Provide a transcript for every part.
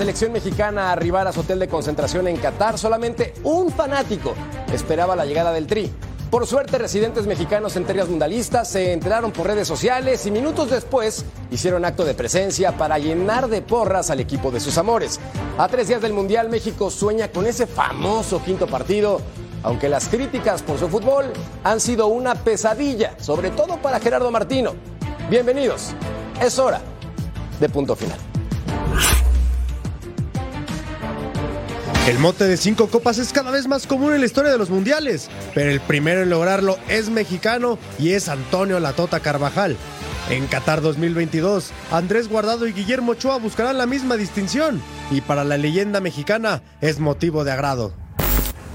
Selección mexicana a su hotel de concentración en Qatar, solamente un fanático esperaba la llegada del Tri. Por suerte, residentes mexicanos en tierras mundialistas se enteraron por redes sociales y minutos después hicieron acto de presencia para llenar de porras al equipo de sus amores. A tres días del Mundial, México sueña con ese famoso quinto partido, aunque las críticas por su fútbol han sido una pesadilla, sobre todo para Gerardo Martino. Bienvenidos, es hora de punto final. El mote de cinco copas es cada vez más común en la historia de los mundiales, pero el primero en lograrlo es mexicano y es Antonio Latota Carvajal. En Qatar 2022, Andrés Guardado y Guillermo Ochoa buscarán la misma distinción y para la leyenda mexicana es motivo de agrado.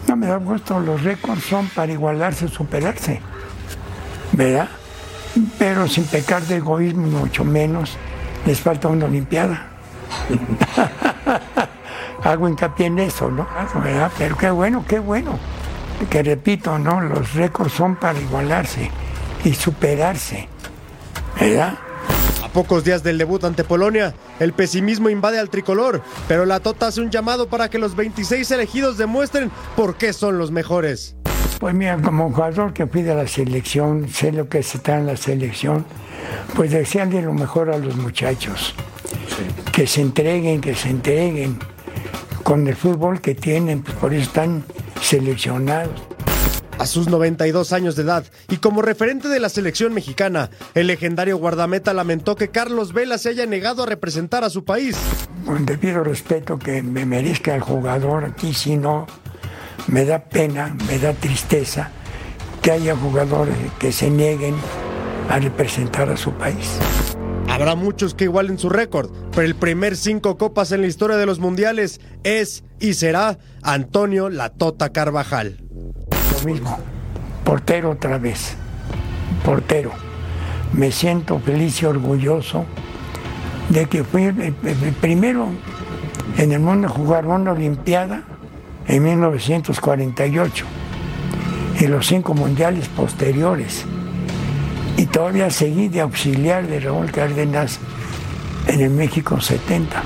No me da gusto, los récords son para igualarse, superarse, ¿verdad? Pero sin pecar de egoísmo, mucho menos, les falta una Olimpiada. Hago hincapié en eso, ¿no? ¿Verdad? Pero qué bueno, qué bueno. Que repito, ¿no? Los récords son para igualarse y superarse, ¿verdad? A pocos días del debut ante Polonia, el pesimismo invade al tricolor, pero la Tota hace un llamado para que los 26 elegidos demuestren por qué son los mejores. Pues mira, como jugador que fui de la selección, sé lo que se está en la selección, pues desearle lo mejor a los muchachos. Que se entreguen, que se entreguen con el fútbol que tienen, pues por eso están seleccionados. A sus 92 años de edad y como referente de la selección mexicana, el legendario guardameta lamentó que Carlos Vela se haya negado a representar a su país. Con debido respeto que me merezca el jugador, aquí si no, me da pena, me da tristeza que haya jugadores que se nieguen a representar a su país. Habrá muchos que igualen su récord, pero el primer cinco copas en la historia de los mundiales es y será Antonio Latota Carvajal. Lo mismo, portero otra vez, portero. Me siento feliz y orgulloso de que fui el, el- el primero en el mundo a jugar una Olimpiada en 1948 y los cinco mundiales posteriores. Y todavía seguí de auxiliar de Raúl Cárdenas en el México 70.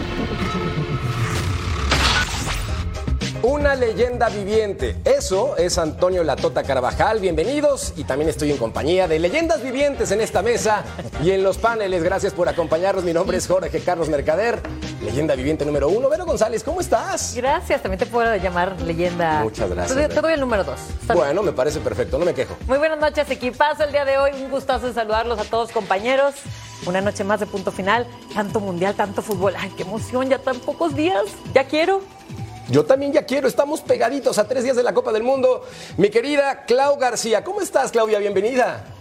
Una leyenda viviente. Eso es Antonio Latota Carvajal. Bienvenidos y también estoy en compañía de leyendas vivientes en esta mesa y en los paneles. Gracias por acompañarnos. Mi nombre es Jorge Carlos Mercader, leyenda viviente número uno. Vero González, ¿cómo estás? Gracias, también te puedo llamar leyenda. Muchas gracias, Te, te doy el número dos. Bueno, me parece perfecto, no me quejo. Muy buenas noches, equipazo el día de hoy. Un gustazo en saludarlos a todos, compañeros. Una noche más de punto final. Tanto mundial, tanto fútbol. Ay, qué emoción, ya tan pocos días. Ya quiero. Yo también ya quiero, estamos pegaditos a tres días de la Copa del Mundo. Mi querida Clau García, ¿cómo estás, Claudia? Bienvenida.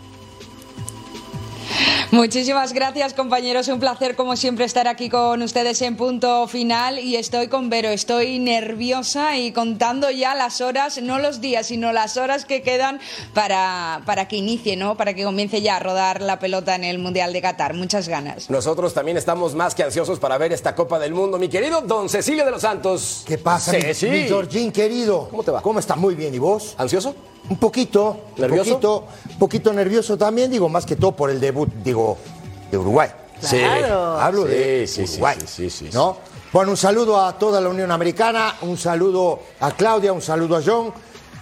Muchísimas gracias compañeros, un placer como siempre estar aquí con ustedes en punto final y estoy con Vero, estoy nerviosa y contando ya las horas, no los días, sino las horas que quedan para, para que inicie, ¿no? para que comience ya a rodar la pelota en el Mundial de Qatar. Muchas ganas. Nosotros también estamos más que ansiosos para ver esta Copa del Mundo. Mi querido Don Cecilio de los Santos. ¿Qué pasa, mi- Ceci. mi, Georgín querido? ¿Cómo te va? ¿Cómo está? Muy bien. ¿Y vos? ¿Ansioso? Un poquito. ¿Nervioso? Un poquito, poquito nervioso también, digo, más que todo por el debut, digo, de Uruguay. Claro. Hablo Sí, de sí, sí, Uruguay. sí, sí, sí, ¿no? Bueno, un saludo a toda la Unión Americana, un saludo a Claudia, un saludo a John.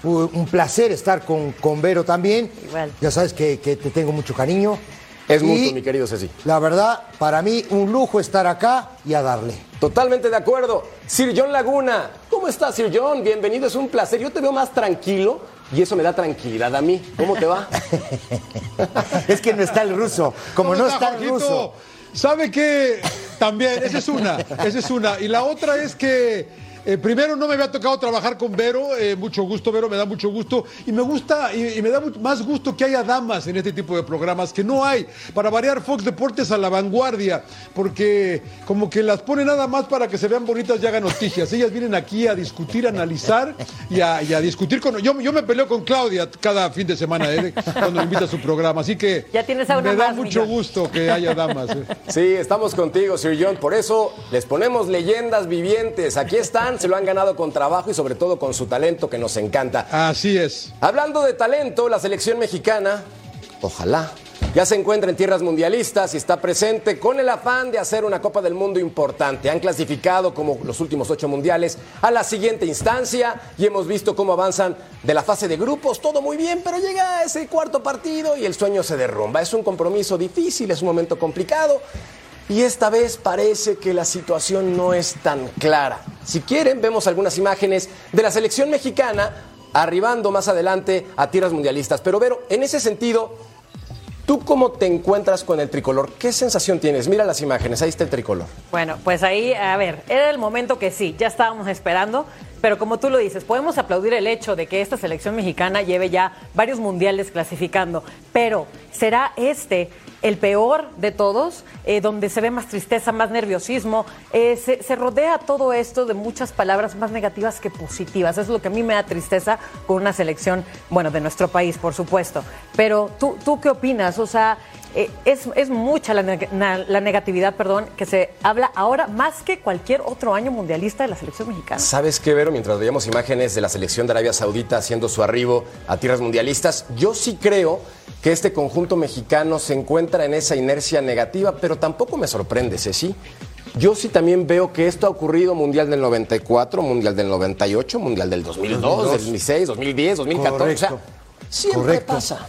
Un un placer estar con, con Vero también. Igual. Ya sabes que, que te tengo mucho cariño. Es Y, mutuo, mi querido Ceci. La verdad, para mí, un lujo estar acá y a darle. Totalmente de acuerdo. Sir John Laguna, ¿cómo estás, Sir John? Bienvenido, es un placer. Yo te veo más tranquilo y eso me da tranquilidad a mí. ¿Cómo te va? es que no está el ruso. Como ¿Cómo no está, está el ruso. ¿Sabe qué? También, esa es una, esa es una. Y la otra es que eh, primero no me había tocado trabajar con Vero, eh, mucho gusto, Vero, me da mucho gusto. Y me gusta, y, y me da mucho- más gusto que haya damas en este tipo de programas, que no hay. Para variar Fox Deportes a la vanguardia, porque como que las pone nada más para que se vean bonitas y hagan noticias. Ellas vienen aquí a discutir, a analizar y a, y a discutir con... Yo, yo me peleo con Claudia cada fin de semana, eh, cuando me invita a su programa, así que Ya tienes a una me da más, mucho Millón. gusto que haya damas. eh. Sí, estamos contigo, Sir John. Por eso les ponemos leyendas vivientes. Aquí están, se lo han ganado con trabajo y sobre todo con su talento que nos encanta. Así es. Hablando de talento, la selección mexicana, ojalá, ya se encuentra en tierras mundialistas y está presente con el afán de hacer una Copa del Mundo importante. Han clasificado como los últimos ocho mundiales a la siguiente instancia y hemos visto cómo avanzan de la fase de grupos, todo muy bien, pero llega ese cuarto partido y el sueño se derrumba. Es un compromiso difícil, es un momento complicado. Y esta vez parece que la situación no es tan clara. Si quieren, vemos algunas imágenes de la selección mexicana arribando más adelante a tierras mundialistas. Pero Vero, en ese sentido, ¿tú cómo te encuentras con el tricolor? ¿Qué sensación tienes? Mira las imágenes, ahí está el tricolor. Bueno, pues ahí, a ver, era el momento que sí, ya estábamos esperando, pero como tú lo dices, podemos aplaudir el hecho de que esta selección mexicana lleve ya varios mundiales clasificando, pero ¿será este el peor de todos, eh, donde se ve más tristeza, más nerviosismo? Eh, se, rodea todo esto de muchas palabras más negativas que positivas. Es lo que a mí me da tristeza con una selección, bueno, de nuestro país, por supuesto. Pero tú, ¿tú qué opinas? O sea, eh, es, mucha la, la negatividad, perdón, que se habla ahora más que cualquier otro año mundialista de la selección mexicana. ¿Sabes qué, Vero? Mientras veíamos imágenes de la selección de Arabia Saudita haciendo su arribo a tierras mundialistas, yo sí creo que este conjunto mexicano se encuentra en esa inercia negativa, pero tampoco me sorprende, Ceci. Yo sí también veo que esto ha ocurrido Mundial del 94, Mundial del 98, Mundial del 2002, 2002. del 2006, 2010, 2014. O sea, siempre Correcto. pasa.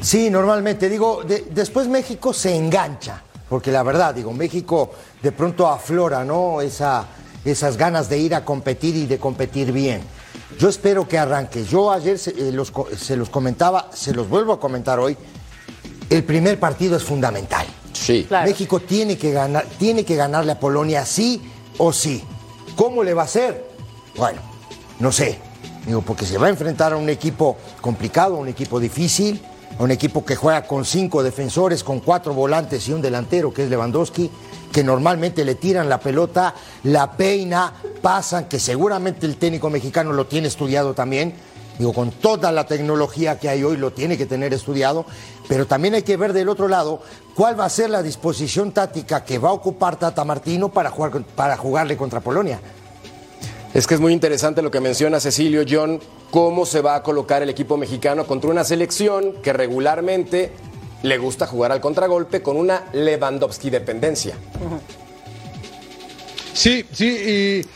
Sí, normalmente. Digo, de- después México se engancha, porque la verdad, digo, México de pronto aflora, ¿no? Esa, esas ganas de ir a competir y de competir bien. Yo espero que arranque. Yo ayer se, eh, los, se los comentaba, se los vuelvo a comentar hoy. El primer partido es fundamental. Sí. México tiene que, ganar, tiene que ganarle a Polonia sí o sí. ¿Cómo le va a hacer? Bueno, no sé. Digo, porque se va a enfrentar a un equipo complicado, a un equipo difícil, a un equipo que juega con cinco defensores, con cuatro volantes y un delantero, que es Lewandowski, que normalmente le tiran la pelota, la peina, pasan, que seguramente el técnico mexicano lo tiene estudiado también. Digo, con toda la tecnología que hay hoy lo tiene que tener estudiado, pero también hay que ver del otro lado cuál va a ser la disposición táctica que va a ocupar Tata Martino para, jugar, para jugarle contra Polonia. Es que es muy interesante lo que menciona Cecilio John, cómo se va a colocar el equipo mexicano contra una selección que regularmente le gusta jugar al contragolpe con una Lewandowski dependencia. Sí, sí, y,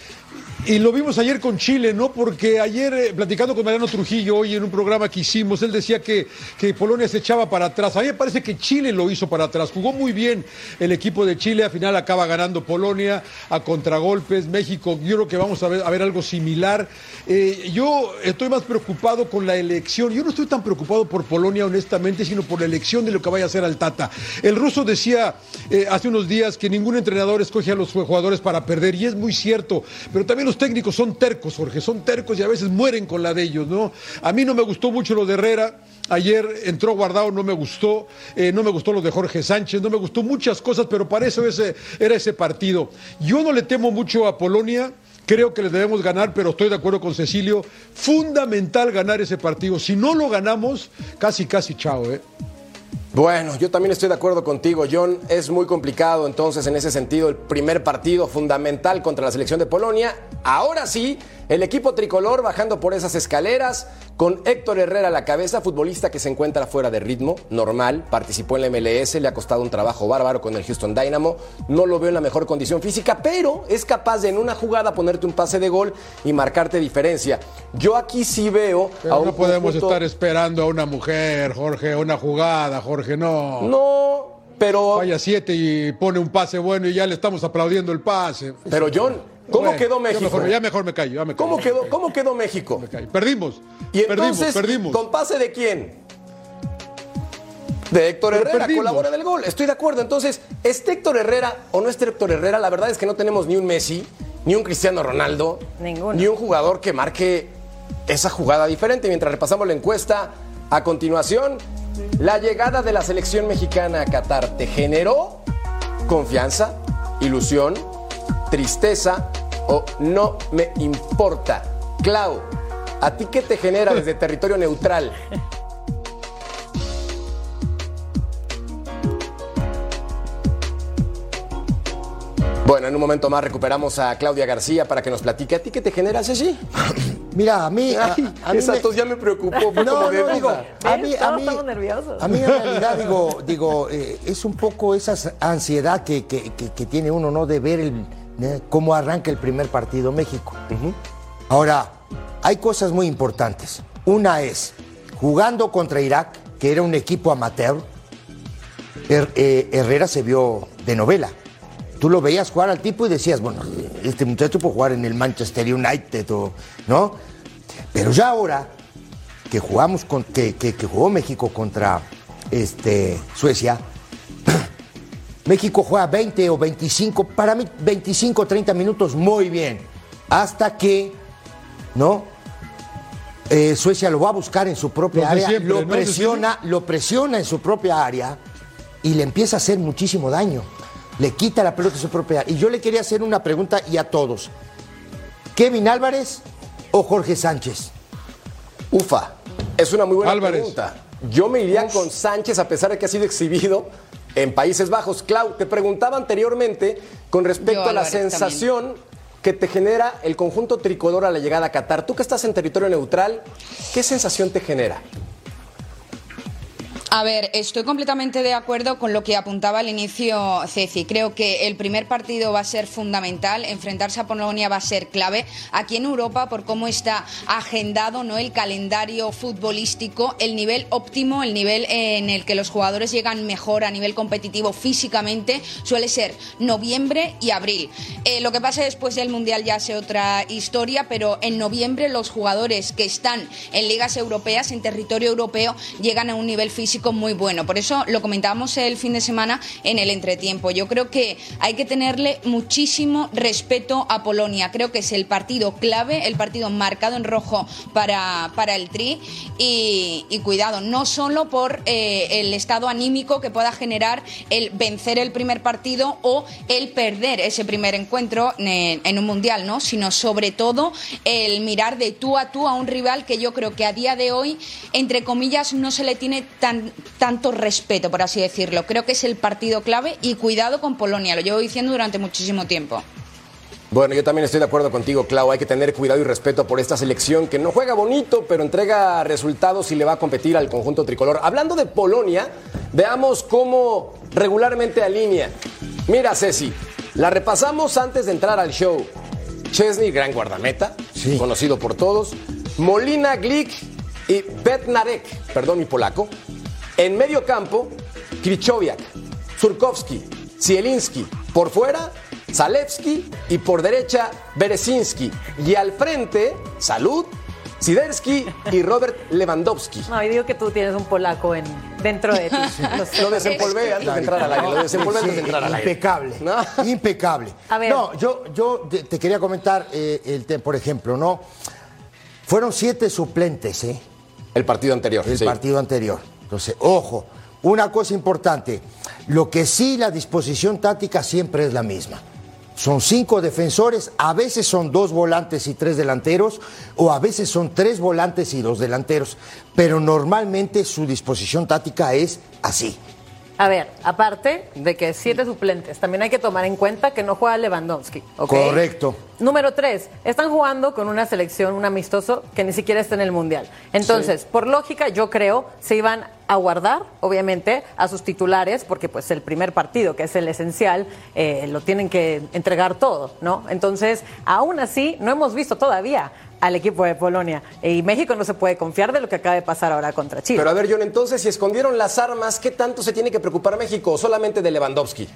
y lo vimos ayer con Chile, ¿no? Porque ayer, eh, platicando con Mariano Trujillo, hoy en un programa que hicimos, él decía que, que Polonia se echaba para atrás. A mí me parece que Chile lo hizo para atrás. Jugó muy bien el equipo de Chile, al final acaba ganando Polonia a contragolpes. México, yo creo que vamos a ver, a ver algo similar. Eh, yo estoy más preocupado con la elección. Yo no estoy tan preocupado por Polonia, honestamente, sino por la elección de lo que vaya a hacer al Tata. El ruso decía eh, hace unos días que ningún entrenador escoge a los jugadores para perder, y es muy cierto, pero también los técnicos son tercos, Jorge, son tercos y a veces mueren con la de ellos, ¿no? A mí no me gustó mucho lo de Herrera. Ayer entró Guardado, no me gustó, eh, no me gustó lo de Jorge Sánchez, no me gustó muchas cosas, pero para eso ese, era ese partido. Yo no le temo mucho a Polonia, creo que le debemos ganar, pero estoy de acuerdo con Cecilio, fundamental ganar ese partido. Si no lo ganamos, casi, casi chao, ¿eh? Bueno, yo también estoy de acuerdo contigo, John. Es muy complicado entonces en ese sentido el primer partido fundamental contra la selección de Polonia. Ahora sí, el equipo tricolor bajando por esas escaleras con Héctor Herrera a la cabeza, futbolista que se encuentra fuera de ritmo, normal, participó en la MLS, le ha costado un trabajo bárbaro con el Houston Dynamo, no lo veo en la mejor condición física, pero es capaz de en una jugada ponerte un pase de gol y marcarte diferencia. Yo aquí sí veo Pero a un no podemos conjunto- estar esperando a una mujer, Jorge, una jugada, Jorge, no. No, pero... Vaya siete y pone un pase bueno y ya le estamos aplaudiendo el pase. Pero John, ¿Cómo Bueno, quedó ya México? mejor- Ya mejor me callo, ya me callo. ¿Cómo quedó, ¿Cómo quedó México? Perdimos. Y Perdimos, entonces, perdimos. ¿con pase de quién? De Héctor Pero Herrera, perdimos. colabora del gol. Estoy de acuerdo. Entonces, ¿este Héctor Herrera o no este Héctor Herrera? La verdad es que no tenemos ni un Messi, ni un Cristiano Ronaldo, Ninguno. ni un jugador que marque esa jugada diferente. Mientras repasamos la encuesta, a continuación, la llegada de la selección mexicana a Qatar te generó confianza, ilusión, tristeza o no me importa. Clau, ¿a ti qué te genera desde territorio neutral? Bueno, en un momento más recuperamos a Claudia García para que nos platique. ¿A ti qué te genera, Ceci? Mira, a mí. A, Ay, a mí esa me- tos ya me preocupó. No, como de no, digo, a mí, a mí, estamos nerviosos. a mí en realidad digo, digo eh, es un poco esa ansiedad que, que- que- que tiene uno, ¿no? De ver el, eh, cómo arranca el primer partido México. Ahora, hay cosas muy importantes. Una es, jugando contra Irak, que era un equipo amateur, Her- eh, Herrera se vio de novela. Tú lo veías jugar al tipo y decías, bueno, este muchacho puede jugar en el Manchester United, o, ¿no? Pero ya ahora que jugamos con, que, que- que jugó México contra este, Suecia, México juega 20 o 25, para mí 25 o 30 minutos muy bien, hasta que, ¿no? Eh, Suecia lo va a buscar en su propia área, siempre, lo ¿no? presiona, lo presiona en su propia área y le empieza a hacer muchísimo daño. Le quita la pelota en su propia área. Y yo le quería hacer una pregunta y a todos. ¿Kevin Álvarez o Jorge Sánchez? Ufa, es una muy buena Álvarez. pregunta. Yo me iría con Sánchez a pesar de que ha sido exhibido en Países Bajos. Clau, te preguntaba anteriormente con respecto Yo, a la Álvarez, sensación que te genera el conjunto tricolor a la llegada a Qatar. Tú que estás en territorio neutral, ¿qué sensación te genera? A ver, estoy completamente de acuerdo con lo que apuntaba al inicio Ceci. Creo que el primer partido va a ser fundamental, enfrentarse a Polonia va a ser clave. Aquí en Europa, por cómo está agendado ¿no? el calendario futbolístico, el nivel óptimo, el nivel en el que los jugadores llegan mejor a nivel competitivo físicamente, suele ser noviembre y abril. Eh, lo que pasa después del Mundial ya es otra historia, pero en noviembre los jugadores que están en ligas europeas, en territorio europeo, llegan a un nivel físico muy bueno. Por eso lo comentábamos el fin de semana en el entretiempo. Yo creo que hay que tenerle muchísimo respeto a Polonia. Creo que es el partido clave, el partido marcado en rojo para, para el Tri. Y, cuidado, no solo por eh, el estado anímico que pueda generar el vencer el primer partido o el perder ese primer encuentro en, en un mundial, ¿no? Sino sobre todo el mirar de tú a tú a un rival que yo creo que a día de hoy, entre comillas, no se le tiene tan, tanto respeto, por así decirlo. Creo que es el partido clave y cuidado con Polonia, lo llevo diciendo durante muchísimo tiempo. Bueno, yo también estoy de acuerdo contigo, Clau. Hay que tener cuidado y respeto por esta selección que no juega bonito, pero entrega resultados y le va a competir al conjunto tricolor. Hablando de Polonia, veamos cómo regularmente alinea. Mira, Ceci, la repasamos antes de entrar al show. Chesney, gran guardameta, conocido por todos. Molina, Glick y Bednarek, perdón mi polaco. En medio campo, Krichowiak, Surkowski, Zielinski. Por fuera, Zalewski y por derecha, Berezinski. Y al frente, Salud, Siderski y Robert Lewandowski. No, y digo que tú tienes un polaco en, dentro de ti. Lo desempolvé antes de entrar al aire. Lo desempolvé antes de entrar al aire. Impecable. Impecable. A ver. No, yo, yo te, quería comentar, eh, el por ejemplo, ¿no? Fueron siete suplentes, ¿eh? El partido anterior. El sí. partido anterior. Entonces, ojo, una cosa importante. Lo que sí, la disposición táctica siempre es la misma. Son cinco defensores, a veces son dos volantes y tres delanteros, o a veces son tres volantes y dos delanteros, pero normalmente su disposición táctica es así. A ver, aparte de que siete suplentes, también hay que tomar en cuenta que no juega Lewandowski. Correcto. Número tres, están jugando con una selección, un amistoso, que ni siquiera está en el Mundial. Entonces, por lógica, yo creo, se iban a guardar, obviamente, a sus titulares, porque pues el primer partido, que es el esencial, eh, lo tienen que entregar todo, ¿no? Entonces, aún así, no hemos visto todavía al equipo de Polonia. Y México no se puede confiar de lo que acaba de pasar ahora contra Chile. Pero a ver, John, entonces, si escondieron las armas, ¿qué tanto se tiene que preocupar México? ¿O solamente de Lewandowski?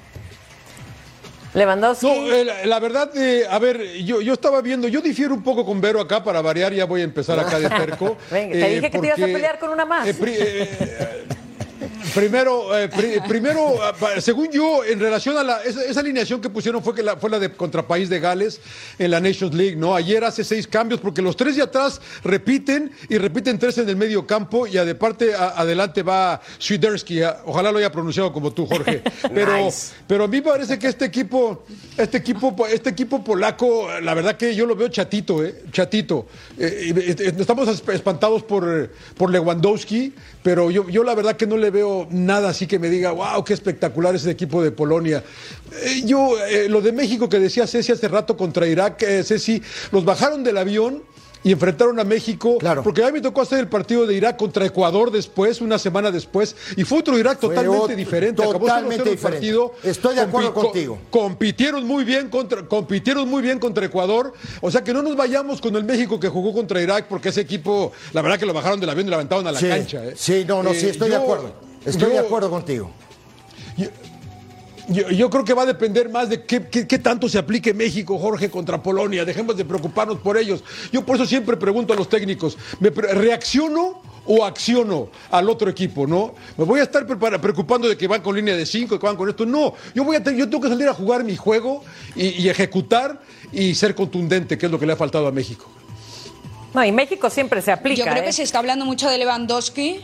Lewandowski. No, eh, la, la verdad, eh, a ver, yo, yo estaba viendo, yo difiero un poco con Vero acá para variar, ya voy a empezar acá de terco. Venga, te eh, dije que te ibas a porque, pelear con una más. pri- eh, Primero, eh, pri- primero, pa- según yo, en relación a la, esa, esa alineación que pusieron fue que la, fue la de contra País de Gales en la Nations League, ¿no? Ayer hace seis cambios porque los tres de atrás repiten y repiten tres en el medio campo y a de parte a- adelante va Swiderski. ah, Ojalá lo haya pronunciado como tú, Jorge. Pero, Nice. pero a mí me parece que este equipo, este equipo, este equipo polaco, la verdad que yo lo veo chatito, ¿eh? Chatito. Eh, estamos esp- espantados por, por Lewandowski, pero yo, yo la verdad que no le veo nada así que me diga, wow, qué espectacular es el equipo de Polonia. Eh, yo, eh, lo de México que decía Ceci hace rato contra Irak, eh, Ceci, los bajaron del avión. Y enfrentaron a México, porque a mí me tocó hacer el partido de Irak contra Ecuador después, una semana después, y fue otro Irak Fue totalmente otro- diferente. Acabó 0-0 totalmente el diferente. partido. Estoy de acuerdo Compi- contigo. co- compitieron muy bien contra compitieron muy bien contra Ecuador o sea que no nos vayamos con el México que jugó contra Irak porque ese equipo la verdad que lo bajaron del avión y lo aventaron a la Sí, cancha ¿eh? sí, no, no, sí, Eh, estoy de acuerdo. Estoy de acuerdo contigo. yo, yo creo que va a depender más de qué, qué- qué tanto se aplique México, Jorge, contra Polonia. Dejemos de preocuparnos por ellos. Yo por eso siempre pregunto a los técnicos, ¿me pre- reacciono o acciono al otro equipo? ¿no? Me voy a estar preocupando de que van con línea de cinco, que van con esto. No, yo, voy a te- yo tengo que salir a jugar mi juego y, y ejecutar y ser contundente, que es lo que le ha faltado a México. No, y México siempre se aplica. Yo creo ¿eh? que se está hablando mucho de Lewandowski.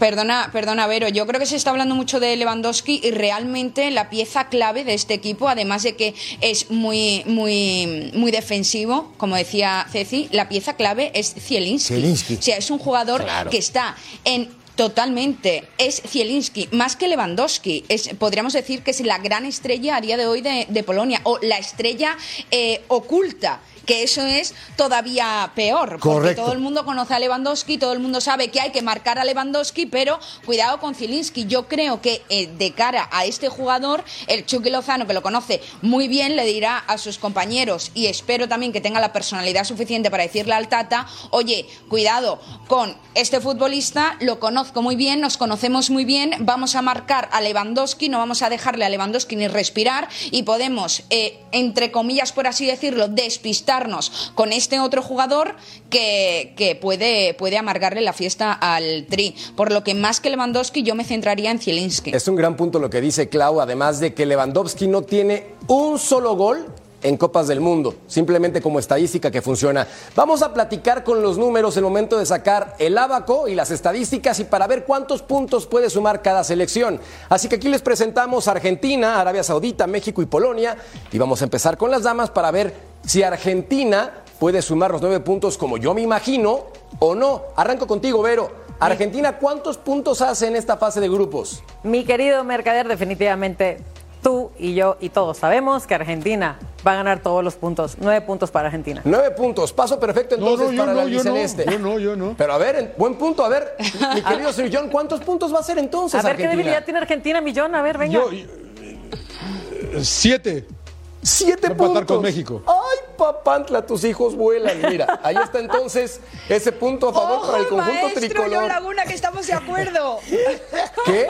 Perdona, perdona, Vero. Yo creo que se está hablando mucho de Lewandowski y realmente la pieza clave de este equipo, además de que es muy, muy, muy defensivo, como decía Ceci, la pieza clave es Zielinski. Zielinski. O sea, es un jugador Claro. que está en Totalmente, es Zielinski, más que Lewandowski. Es, podríamos decir que es la gran estrella a día de hoy de, de Polonia, o la estrella eh, oculta, que eso es todavía peor, porque Correcto. todo el mundo conoce a Lewandowski, todo el mundo sabe que hay que marcar a Lewandowski, pero cuidado con Zielinski. Yo creo que eh, de cara a este jugador, el Chucky Lozano, que lo conoce muy bien, le dirá a sus compañeros, y espero también que tenga la personalidad suficiente para decirle al Tata, oye, cuidado con este futbolista, lo conozco muy bien, nos conocemos muy bien, vamos a marcar a Lewandowski, no vamos a dejarle a Lewandowski ni respirar, y podemos, eh, entre comillas, por así decirlo, con este otro jugador que, puede, puede amargarle la fiesta al Tri. Por lo que más que Lewandowski, yo me centraría en Zielinski. Es un gran punto lo que dice Clau, además de que Lewandowski no tiene un solo gol en Copas del Mundo, simplemente como estadística que funciona. Vamos a platicar con los números el momento de sacar el abaco y las estadísticas y para ver cuántos puntos puede sumar cada selección. Así que aquí les presentamos Argentina, Arabia Saudita, México y Polonia y vamos a empezar con las damas para ver si Argentina puede sumar los nueve puntos como yo me imagino o no. Arranco contigo, Vero. Argentina, ¿cuántos puntos hace en esta fase de grupos? Mi querido Mercader, definitivamente tú y yo y todos sabemos que Argentina va a ganar todos los puntos. Nueve puntos para Argentina. Nueve puntos, paso perfecto entonces no, para no, la albiceleste. yo no, yo no. Pero a ver, en- buen punto, a ver, mi querido Sir John, ¿cuántos puntos va a hacer entonces A ver qué debilidad tiene Argentina, Millón. A ver, venga. Yo- Siete. Siete Va a puntos. con México. Ay, papantla, tus hijos vuelan. Mira, ahí está entonces ese punto a favor para el conjunto maestro tricolor. John Laguna, que estamos de acuerdo. ¿Qué?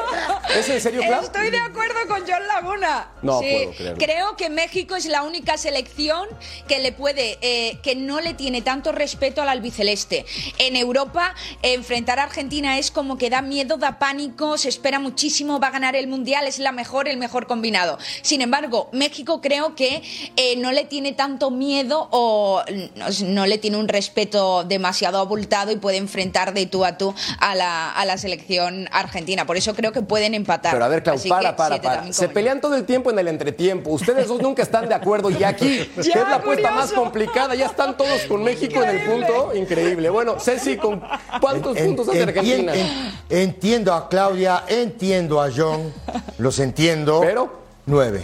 ¿Es en serio, Clau? Estoy de acuerdo con John Laguna. No puedo creerlo. Creo que México es la única selección que le puede, eh, que no le tiene tanto respeto al albiceleste. En Europa, enfrentar a Argentina es como que da miedo, da pánico, se espera muchísimo, va a ganar el mundial, es la mejor, el mejor combinado. Sin embargo, México creo que eh, no le tiene tanto miedo o no, no le tiene un respeto demasiado abultado y puede enfrentar de tú a tú a la, a la selección argentina. Por eso creo que pueden empatar. Pero a ver, Clau, Así para, que para, siete para. Se pelean todo el tiempo en el entretiempo. Ustedes dos nunca están de acuerdo. Y aquí, que es la apuesta más complicada, ya están todos con México en el punto. Increíble. Bueno, Ceci, ¿con cuántos En- puntos hace Argentina? en- entiendo a Claudia, entiendo a John, los entiendo. Pero. Nueve.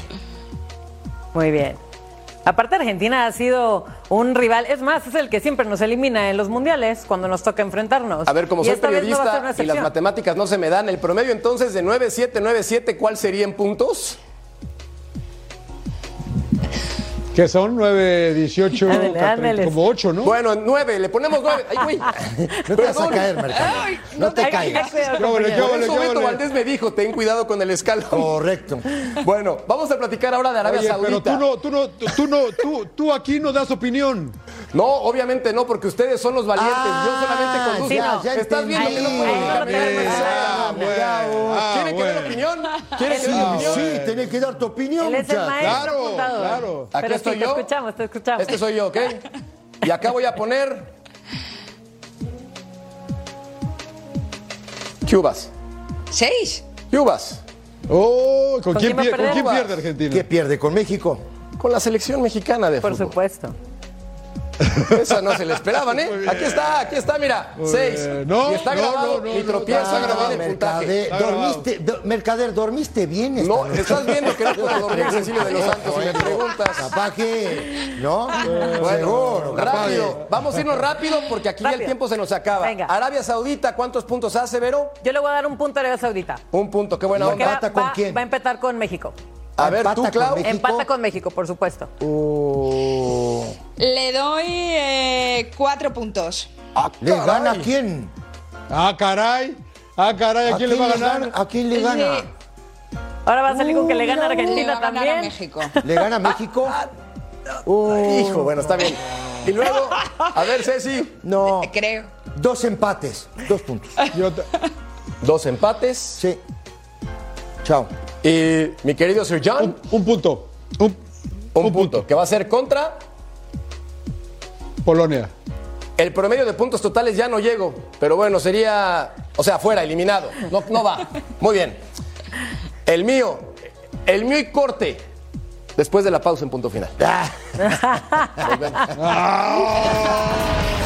Muy bien. Aparte, Argentina ha sido un rival, es más, es el que siempre nos elimina en los mundiales cuando nos toca enfrentarnos. A ver, como Y soy no periodista y las matemáticas no se me dan, el promedio entonces de 9-7, 9-7, ¿cuál sería en puntos? Que son 9, 18, Ándale, ándale. como 8, ¿no? Bueno, nueve, le ponemos nueve. Ay, güey. No te vas a caer, Mercado. No te Ay, caigas. Beto. Valdés me dijo, ten cuidado con el escalón. Correcto. Bueno, vamos a platicar ahora de Arabia Oye, pero Saudita. tú no, tú no, tú no, tú, tú aquí no das opinión. No, obviamente no, porque ustedes son los valientes. Yo solamente Ah, conduzco. sí, no. ya Estás viendo que no entendí. puedo Ahí no. Ah, ah, ¿Quieren que dé la opinión? ¿Quieren que dé la opinión? sí, tenés que dar tu opinión, Él es el muchacho. maestro Claro, apuntador. claro. Aquí Pero estoy sí, yo. te escuchamos, te escuchamos. Este soy yo, ¿ok? Y acá voy a poner. Cubas. ¿Seis? Cubas. Oh, ¿con, ¿Con quién, quién va a pier- ¿con quién pierde Argentina? ¿Qué pierde con México? Con la selección mexicana de Por fútbol. supuesto. Esa no se le esperaban, ¿eh? Aquí está, aquí está, mira. Muy seis. No, y está no, grabado. no, no, Mi no, tropiezo está grabado. en el puntaje. Mercader, Está grabado. ¿dormiste, do- Mercader, ¿dormiste bien esta No, noche? estás viendo que no puedo dormir Cecilio de los Santos y me preguntas. Capaz que, ¿no? Bueno, Seguro, capaz rápido. Vamos a irnos rápido porque aquí ya el tiempo se nos acaba. Venga. Arabia Saudita, ¿cuántos puntos hace, Vero? Yo le voy a dar un punto a Arabia Saudita. Un punto, qué buena Porque onda. va, ¿Empata con va- quién? va a empatar con México. A ver, ¿Empata tú, con Clau. México? Empata con México, por supuesto. Uh, Le doy eh, cuatro puntos. ¿Le gana a quién? Ah, caray. Ah, caray, ¿a quién le va a ganar? gana? ¿A quién le gana? Ahora va a salir con que le Uh, gana a Le Argentina a ganar a también. México. ¿Le gana a México? Hijo, bueno, está bien. Y luego, a ver, Ceci. No, Creo. dos empates, dos puntos. Yo Dos empates. Sí. Chao. Y mi querido Sir John, un, un punto. Un, un, punto, que va a ser contra. Polonia. El promedio de puntos totales ya no llego, pero bueno, sería, o sea, fuera, eliminado. No, no va. Muy bien. El mío, el mío y corte. Después de la pausa en punto final.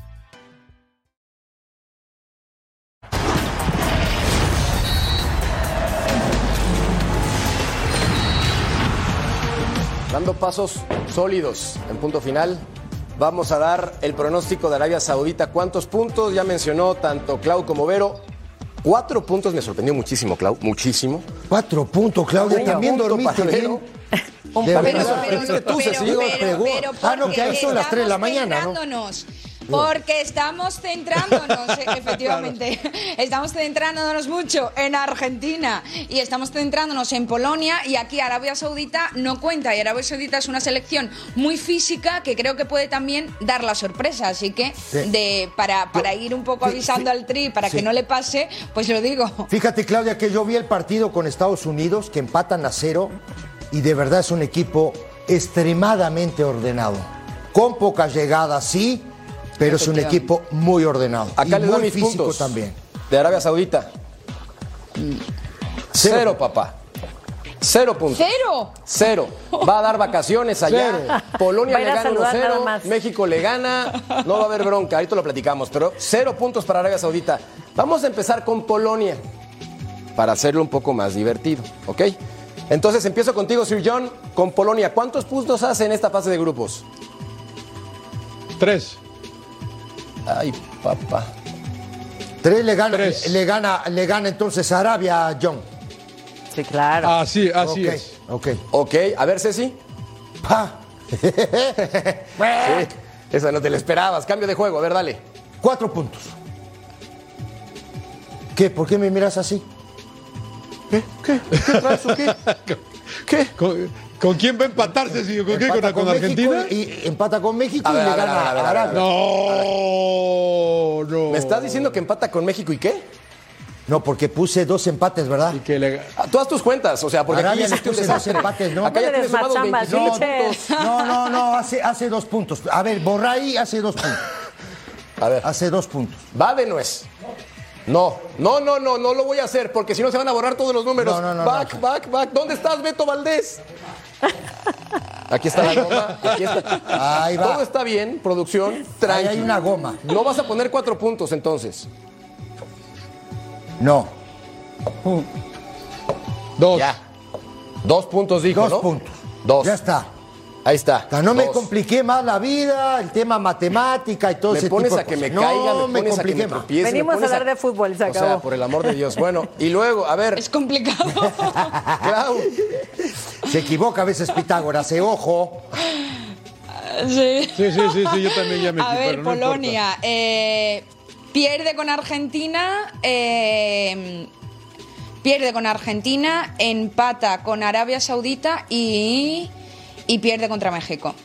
Dando pasos sólidos en punto final, vamos a dar el pronóstico de Arabia Saudita. ¿Cuántos puntos? Ya mencionó tanto Clau como Vero. Cuatro puntos me sorprendió muchísimo, Clau, muchísimo. Cuatro puntos, Claudia. Medio También punto dormiste bien. Un Pero- pero- pero- pregunto. Ah, no, que ahí son las tres de la mañana, ¿no? Porque estamos centrándonos, eh, efectivamente, estamos centrándonos mucho en Argentina y estamos centrándonos en Polonia y aquí Arabia Saudita no cuenta y Arabia Saudita es una selección muy física que creo que puede también dar la sorpresa, así que Sí. de, para, para ir un poco avisando sí. al tri para Sí. que no le pase, pues lo digo. Fíjate, Claudia, que yo vi el partido con Estados Unidos, que empatan a cero, y de verdad es un equipo extremadamente ordenado. Con pocas llegadas, sí, pero es un equipo muy ordenado. Acá y les doy muy mis físico puntos. también. De Arabia Saudita. Cero. Cero, papá. Cero puntos. ¡Cero! Cero. Va a dar vacaciones allá. Cero. Polonia le gana saludar 1-0. nada más. México le gana. No va a haber bronca. Ahorita lo platicamos. Pero cero puntos para Arabia Saudita. Vamos a empezar con Polonia. Para hacerlo un poco más divertido. ¿Ok? Entonces empiezo contigo, Sir John. Con Polonia. ¿Cuántos puntos hace en esta fase de grupos? Tres. Ay, papá. Tres le gana, Tres. Le, gana, le gana entonces Arabia, John. Sí, claro. Así, así ok, es. ok. Ok. A ver, Ceci. Pa. Sí. Esa no te la esperabas. Cambio de juego. A ver, dale. Cuatro puntos. ¿Qué? ¿Por qué me miras así? ¿Qué? ¿Qué? ¿Qué traes o qué? ¿Qué? ¿Con, quién va a empatarse? ¿sí? ¿Con qué? ¿Con, Argentina? Y, empata con México A ver, y le gana a ver, a ver, a a ver. Arabia. No, no. ¿Me estás diciendo que empata con México y qué? No, porque puse dos empates, ¿verdad? Y que le- Ah, haz tus cuentas, o sea, porque Arabia aquí puse dos empates, ¿no? Acá ya No tienes le sumados des más 25 chamba, puntos. No, no, no, hace, hace dos puntos. A ver, Borray hace dos puntos. A ver, Hace dos puntos. va de nuez. No, no, no, no, no lo voy a hacer porque si no se van a borrar todos los números. No, no, no, back, back, back. ¿Dónde estás, Beto Valdés? Aquí está la goma. Aquí está. Ahí va. Todo está bien, producción. Ahí Tranqui. hay una goma. No vas a poner cuatro puntos entonces. No. Dos. Ya. Dos puntos dijo, Dos ¿no? puntos. Dos. Ya está. Ahí está. O sea, no me compliqué más la vida, el tema matemática y todo Me ese pones tipo de a que me cosas. caiga, no, me pones a que compliqué me Venimos a hablar de fútbol, se O sea, por el amor de Dios. Bueno, y luego, a ver, Es complicado. Clau, Se equivoca a veces Pitágoras, eh, ojo. sí. Sí, sí, sí, sí, yo también ya me A ver, no Polonia eh, pierde con Argentina, eh, pierde con Argentina, empata con Arabia Saudita y, y pierde contra México.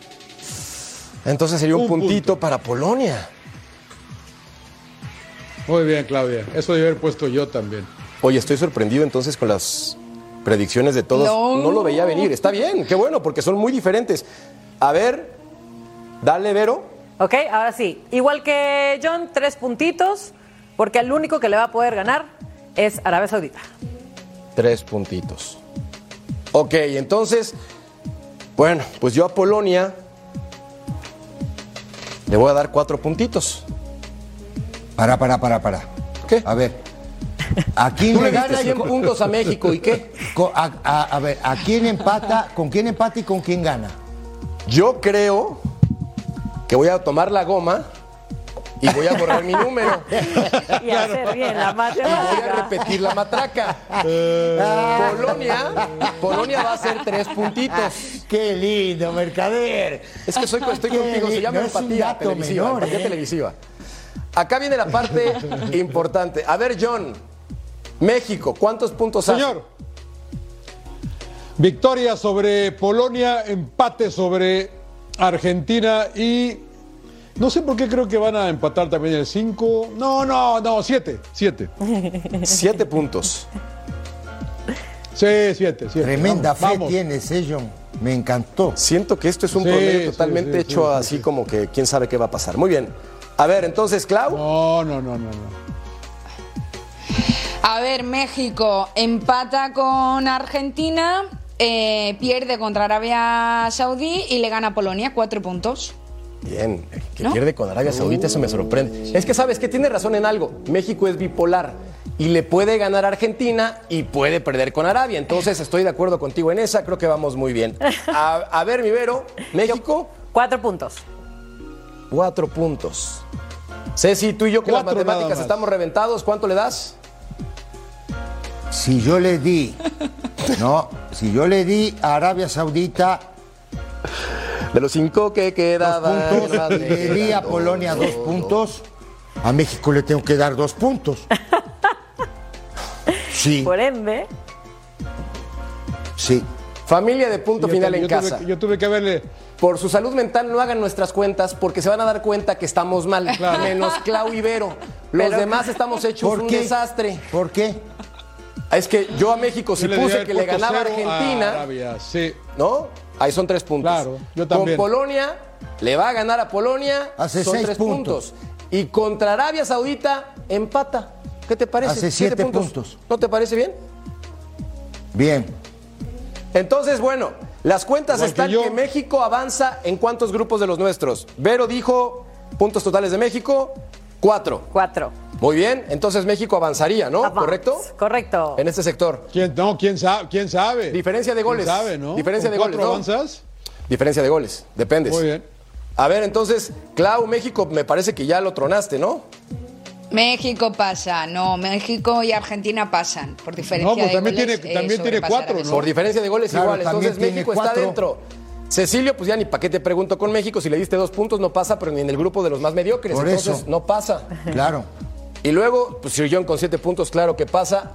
entonces sería un, Un puntito para Polonia. Muy bien, Claudia. Eso debe haber puesto yo también. Oye, estoy sorprendido entonces con las predicciones de todos. No. No, lo veía venir. Está bien, qué bueno, porque son muy diferentes. A ver, dale, Vero. Ok, ahora sí. Igual que John, tres puntitos, porque el único que le va a poder ganar es Arabia Saudita. Tres puntitos. Ok, entonces, bueno, pues yo a Polonia le voy a dar cuatro puntitos. Para, para, para, para. ¿Qué? A ver. ¿A quién Tú le le diste gana? y 100 con- puntos a México, ¿y qué? a- a ver, ¿a quién empata? ¿Con quién empata y con quién gana? Yo creo que voy a tomar la goma y voy a borrar mi número. Y hacer bien la Y voy a matemática. repetir la matraca. Polonia, Polonia va a ser tres puntitos. ¡Qué lindo, mercader! Es que soy, estoy Qué contigo, se llama un empatía televisiva. menor, empatía ¿eh? televisiva. Acá viene la parte importante. A ver, John, México, ¿cuántos puntos hace? Señor. Victoria sobre Polonia, empate sobre Argentina y no sé por qué creo que van a empatar también el 5. No, no, no, 7, 7. Siete puntos. Sí, 7, 7. Tremenda fe Vamos. tienes, eh, John. Me encantó. Siento que esto es un Sí, promedio totalmente sí, hecho sí, sí, así sí. como que quién sabe qué va a pasar. Muy bien. A ver, entonces, Clau. No, no, no, no, no. A ver, México empata con Argentina, eh, pierde contra Arabia Saudí y le gana a Polonia, cuatro puntos. Bien, que ¿No? pierde con Arabia Saudita, eso me sorprende. Es que sabes que tiene razón en algo. México es bipolar y le puede ganar a Argentina y puede perder con Arabia. Entonces estoy de acuerdo contigo en esa, creo que vamos muy bien. A, a ver, mi Vero, México, Cuatro puntos. cuatro puntos. Ceci, tú y yo que las matemáticas estamos reventados, ¿cuánto le das? Si yo le di, no, si yo le di a Arabia Saudita De los cinco que dos quedaban. puntos, más le di a dos, Polonia dos puntos, a México le tengo que dar dos puntos. Sí, Por ende, sí. Familia de punto Yo final también- en yo casa. yo tuve que haberle. Por su salud mental no hagan nuestras cuentas porque se van a dar cuenta que estamos mal. Menos Clau y Vero. Los Pero- demás estamos hechos ¿Por un qué? desastre. ¿Por qué? Es que yo a México si puse que le ganaba a Argentina, Arabia, sí. ¿no? Ahí son tres puntos. Claro, yo también. Con Polonia, le va a ganar a Polonia, Hace son seis tres puntos. puntos. Y contra Arabia Saudita, empata. ¿Qué te parece? Hace siete puntos. ¿No te parece bien? Bien. Entonces, bueno, las cuentas Igual que están yo. que, México avanza en cuántos grupos de los nuestros. Vero dijo puntos totales de México, cuatro. cuatro. Muy bien, entonces México avanzaría, ¿no? ¿Correcto? Correcto. En este sector. ¿Quién, no, ¿quién sabe? ¿Quién sabe? Diferencia de goles. ¿Quién sabe, no? Diferencia ¿Con de goles, cuatro ¿no? avanzas? Diferencia de goles, dependes. Muy bien. A ver, entonces, Clau, México, me parece que ya lo tronaste, ¿no? México pasa, no, México y Argentina pasan por diferencia No, pues de también goles, tiene- también sobre tiene cuatro, ¿no? Por diferencia de goles Claro, igual. también Entonces México está dentro. Cecilio, pues ya ni para qué te pregunto con México. Si le diste dos puntos, no pasa, pero ni en el grupo de los más mediocres. Por entonces, eso. no pasa. Claro. Y luego, pues Sir John con siete puntos, claro que pasa.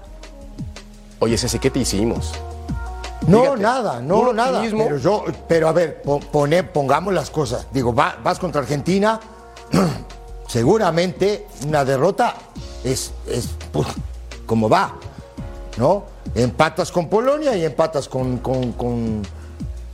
Oye, Ceci, ¿qué te hicimos? No, Fíjate, nada, no, nada. Pero yo, pero a ver, po- pone- pongamos las cosas. Digo, va- vas contra Argentina, seguramente una derrota es, es pues, como va, ¿no? Empatas con Polonia y empatas con, con, con,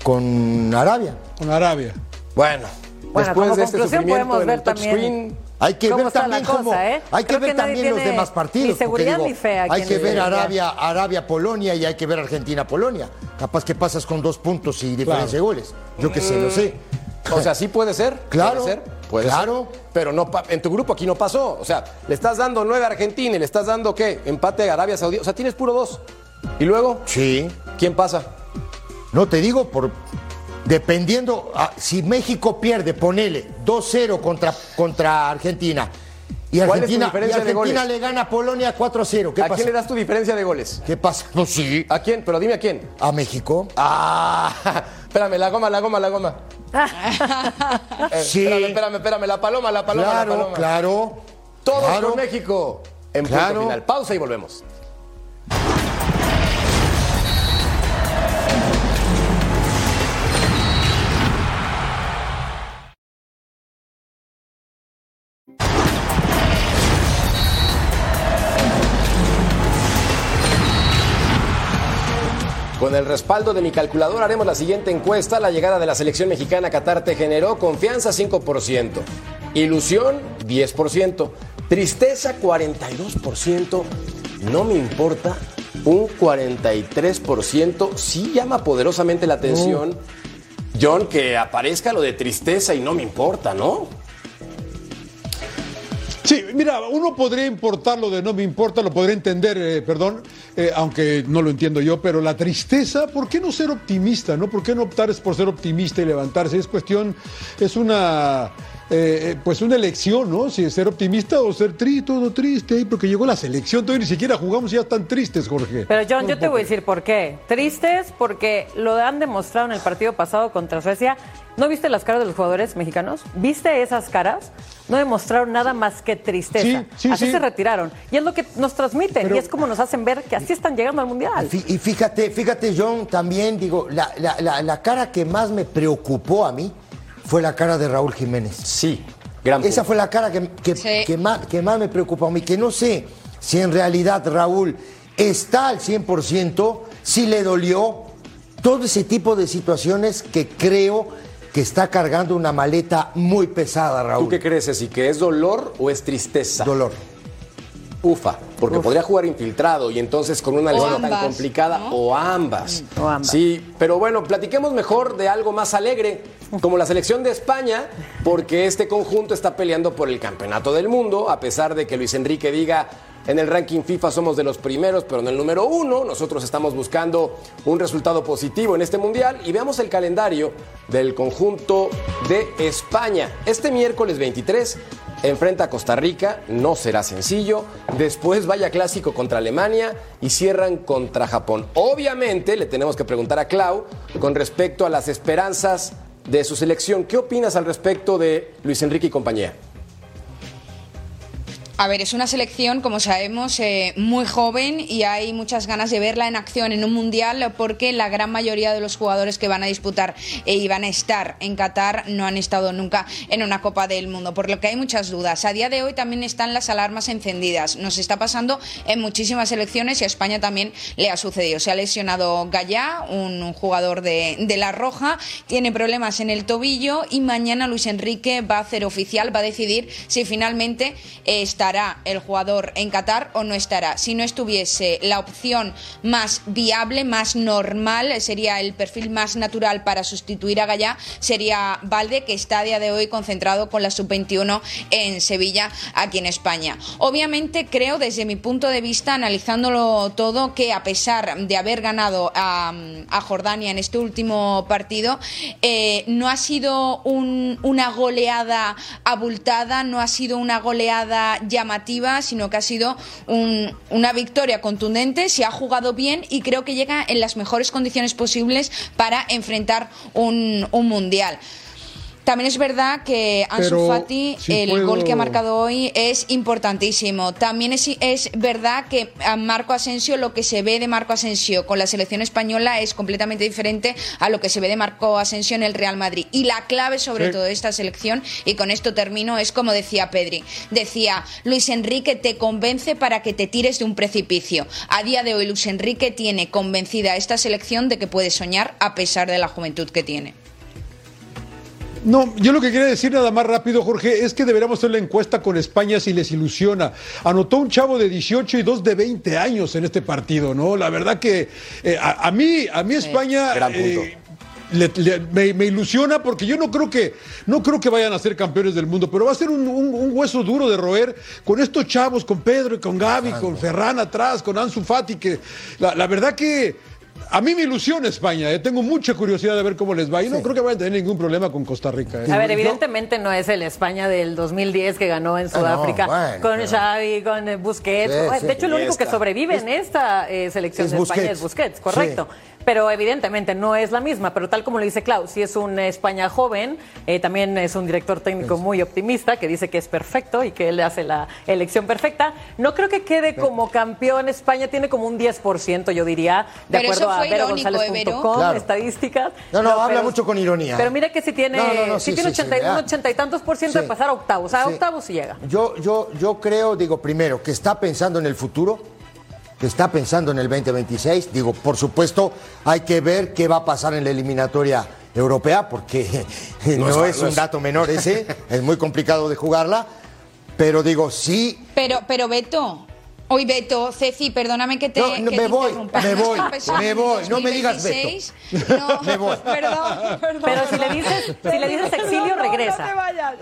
con Arabia. Con Arabia. Bueno, Bueno, después como de este sufrimiento podemos en ver el también- touchscreen, Hay que ¿Cómo ver también cosa, cómo, eh? hay que Creo ver que también los demás partidos. ni ni fe hay que ver. Arabia, Arabia, Polonia y hay que ver Argentina, Polonia. Capaz que pasas con dos puntos y diferencia de goles. Yo qué sé, no sé. O sea, sí puede ser. Claro, Puede ser. Puede claro. ser. Pero no, en tu grupo aquí no pasó. O sea, le estás dando nueve a Argentina y le estás dando qué? Empate a Arabia Saudí. O sea, tienes puro dos. ¿Y luego? Sí. ¿Quién pasa? No te digo por dependiendo ah, si México pierde, ponele 2-0 contra, contra Argentina. Y ¿Cuál es tu Argentina, y diferencia de Argentina goles? le gana a Polonia 4-0. ¿Qué ¿A pasa? quién le das tu diferencia de goles? ¿Qué pasa? No, sí. ¿A quién? Pero dime a quién. A México. Ah, espérame, la goma, la goma, la goma. Eh, Sí. Espérame, espérame, espérame, la paloma, la paloma, Claro, la paloma. claro. Todos claro. con México. En Claro. punto final. Pausa y volvemos. Con el respaldo de mi calculadora haremos la siguiente encuesta. La llegada de la selección mexicana a Qatar te generó confianza 5%, ilusión 10%, tristeza 42%, no me importa un 43%. Sí llama poderosamente la atención, John, que aparezca lo de tristeza y no me importa, ¿no? Sí, mira, uno podría importar lo de no me importa, lo podría entender, eh, perdón, eh, aunque no lo entiendo yo, pero la tristeza, ¿por qué no ser optimista? ¿no? ¿Por qué no optar es por ser optimista y levantarse? Es cuestión, es una, eh, pues una elección, ¿no? Si es ser optimista o ser triste, todo triste, porque llegó la selección, todavía ni siquiera jugamos y ya están tristes, Jorge. Pero John, yo te voy a decir por qué. Tristes porque lo han demostrado en el partido pasado contra Suecia. ¿No viste las caras de los jugadores mexicanos? ¿Viste esas caras? No demostraron nada más que tristeza. Sí, sí, así sí. se retiraron. Y es lo que nos transmiten. y es como nos hacen ver que así están llegando al Mundial. Y fíjate, fíjate, John, también digo, la, la- la- la cara que más me preocupó a mí fue la cara de Raúl Jiménez. Sí, gran Esa fue la cara que, que- Sí. que más, que más me preocupó a mí, que no sé si en realidad Raúl está al 100%, si le dolió, todo ese tipo de situaciones que creo que está cargando una maleta muy pesada, ¿Tú Raúl. qué crees, Ceci? ¿Que es dolor o es tristeza? Dolor. Ufa, porque podría jugar infiltrado y entonces con una lesión tan complicada ¿no? o ambas. O ambas. Sí, pero bueno, platiquemos mejor de algo más alegre, como la selección de España, porque este conjunto está peleando por el campeonato del mundo, a pesar de que Luis Enrique diga en el ranking FIFA somos de los primeros, pero en el número uno. Nosotros estamos buscando un resultado positivo en este mundial y veamos el calendario del conjunto de España. Este miércoles 23 enfrenta a Costa Rica, no será sencillo. Después vaya clásico contra Alemania y cierran contra Japón. Obviamente le tenemos que preguntar a Clau con respecto a las esperanzas de su selección. ¿Qué opinas al respecto de Luis Enrique y compañía? A ver, es una selección, como sabemos, eh, muy joven y hay muchas ganas de verla en acción en un mundial porque la gran mayoría de los jugadores que van a disputar eh, y van a estar en Qatar no han estado nunca en una Copa del Mundo, por lo que hay muchas dudas. A día de hoy también están las alarmas encendidas. Nos está pasando en muchísimas selecciones y a España también le ha sucedido. Se ha lesionado Gallá, un jugador de, de La Roja, tiene problemas en el tobillo y mañana Luis Enrique va a hacer oficial, va a decidir si finalmente eh, estará el jugador en Qatar o no estará. Si no estuviese la opción más viable, más normal, sería el perfil más natural para sustituir a Gallá, sería Valde, que está a día de hoy concentrado con la sub-21 en Sevilla, aquí en España. Obviamente creo desde mi punto de vista, analizándolo todo, que a pesar de haber ganado a, Jordania en este último partido, eh, no ha sido un- una goleada abultada, no ha sido una goleada llamativa, sino que ha sido un- una victoria contundente, se ha jugado bien y creo que llega en las mejores condiciones posibles para enfrentar un, un mundial. También es verdad que Ansu Pero, Fati, si el puedo- gol que ha marcado hoy es importantísimo. También es, es verdad que a Marco Asensio, lo que se ve de Marco Asensio con la selección española es completamente diferente a lo que se ve de Marco Asensio en el Real Madrid. Y la clave sobre Sí. todo de esta selección, y con esto termino, es como decía Pedri. Decía, Luis Enrique te convence para que te tires de un precipicio. A día de hoy Luis Enrique tiene convencida a esta selección de que puede soñar a pesar de la juventud que tiene. No, yo lo que quería decir nada más rápido, Jorge, es que deberíamos hacer la encuesta con España si les ilusiona. Anotó un chavo de 18 y dos de 20 años en este partido, ¿no? La verdad que eh, a, a mí, a mí España. Gran punto. eh, le- le- me, me ilusiona porque yo no creo que no creo que vayan a ser campeones del mundo, pero va a ser un, un- un hueso duro de roer con estos chavos, con Pedro y con Gaby, con Ferran atrás, con Ansu Fati, que la, la verdad que a mí me ilusiona España, eh, tengo mucha curiosidad de ver cómo les va y no creo que vayan a tener ningún problema con Costa Rica. eh. A ver, evidentemente no es el España del 2010 que ganó en Sudáfrica Ah, bueno, con pero- Xavi, con eh, Busquets. Sí, Bueno, sí. de hecho, el único que sobrevive en esta eh, selección es de España es Busquets, correcto. Pero evidentemente no es la misma, pero tal como lo dice Klaus, si es un eh, España joven, eh, también es un director técnico muy optimista que dice que es perfecto y que él hace la elección perfecta. No creo que quede como campeón. España tiene como un 10%, yo diría, de Pero eso acuerdo a fue ¿eh, verogonzález.com, Claro. estadísticas. No, no, habla mucho con ironía. Pero mira que si tiene, No, no, sí sí, tiene sí, sí, 80 y- ya. un 80 y tantos por ciento de pasar a octavos. A Sí. octavos sí llega. Yo, yo, yo creo, digo, primero, que está pensando en el futuro, que está pensando en el 2026. Digo, por supuesto, hay que ver qué va a pasar en la eliminatoria europea, porque no, No es- un dato menor ese, es muy complicado de jugarla. Pero digo, sí, Pero, pero Beto. Hoy Beto, Ceci, perdóname que te, No, no, que me te voy, me ¿No voy, me voy, no me digas 2026? No, Me voy. Perdón, perdón. Pero si le dices, si le dices exilio, No, regresa. No te vayas.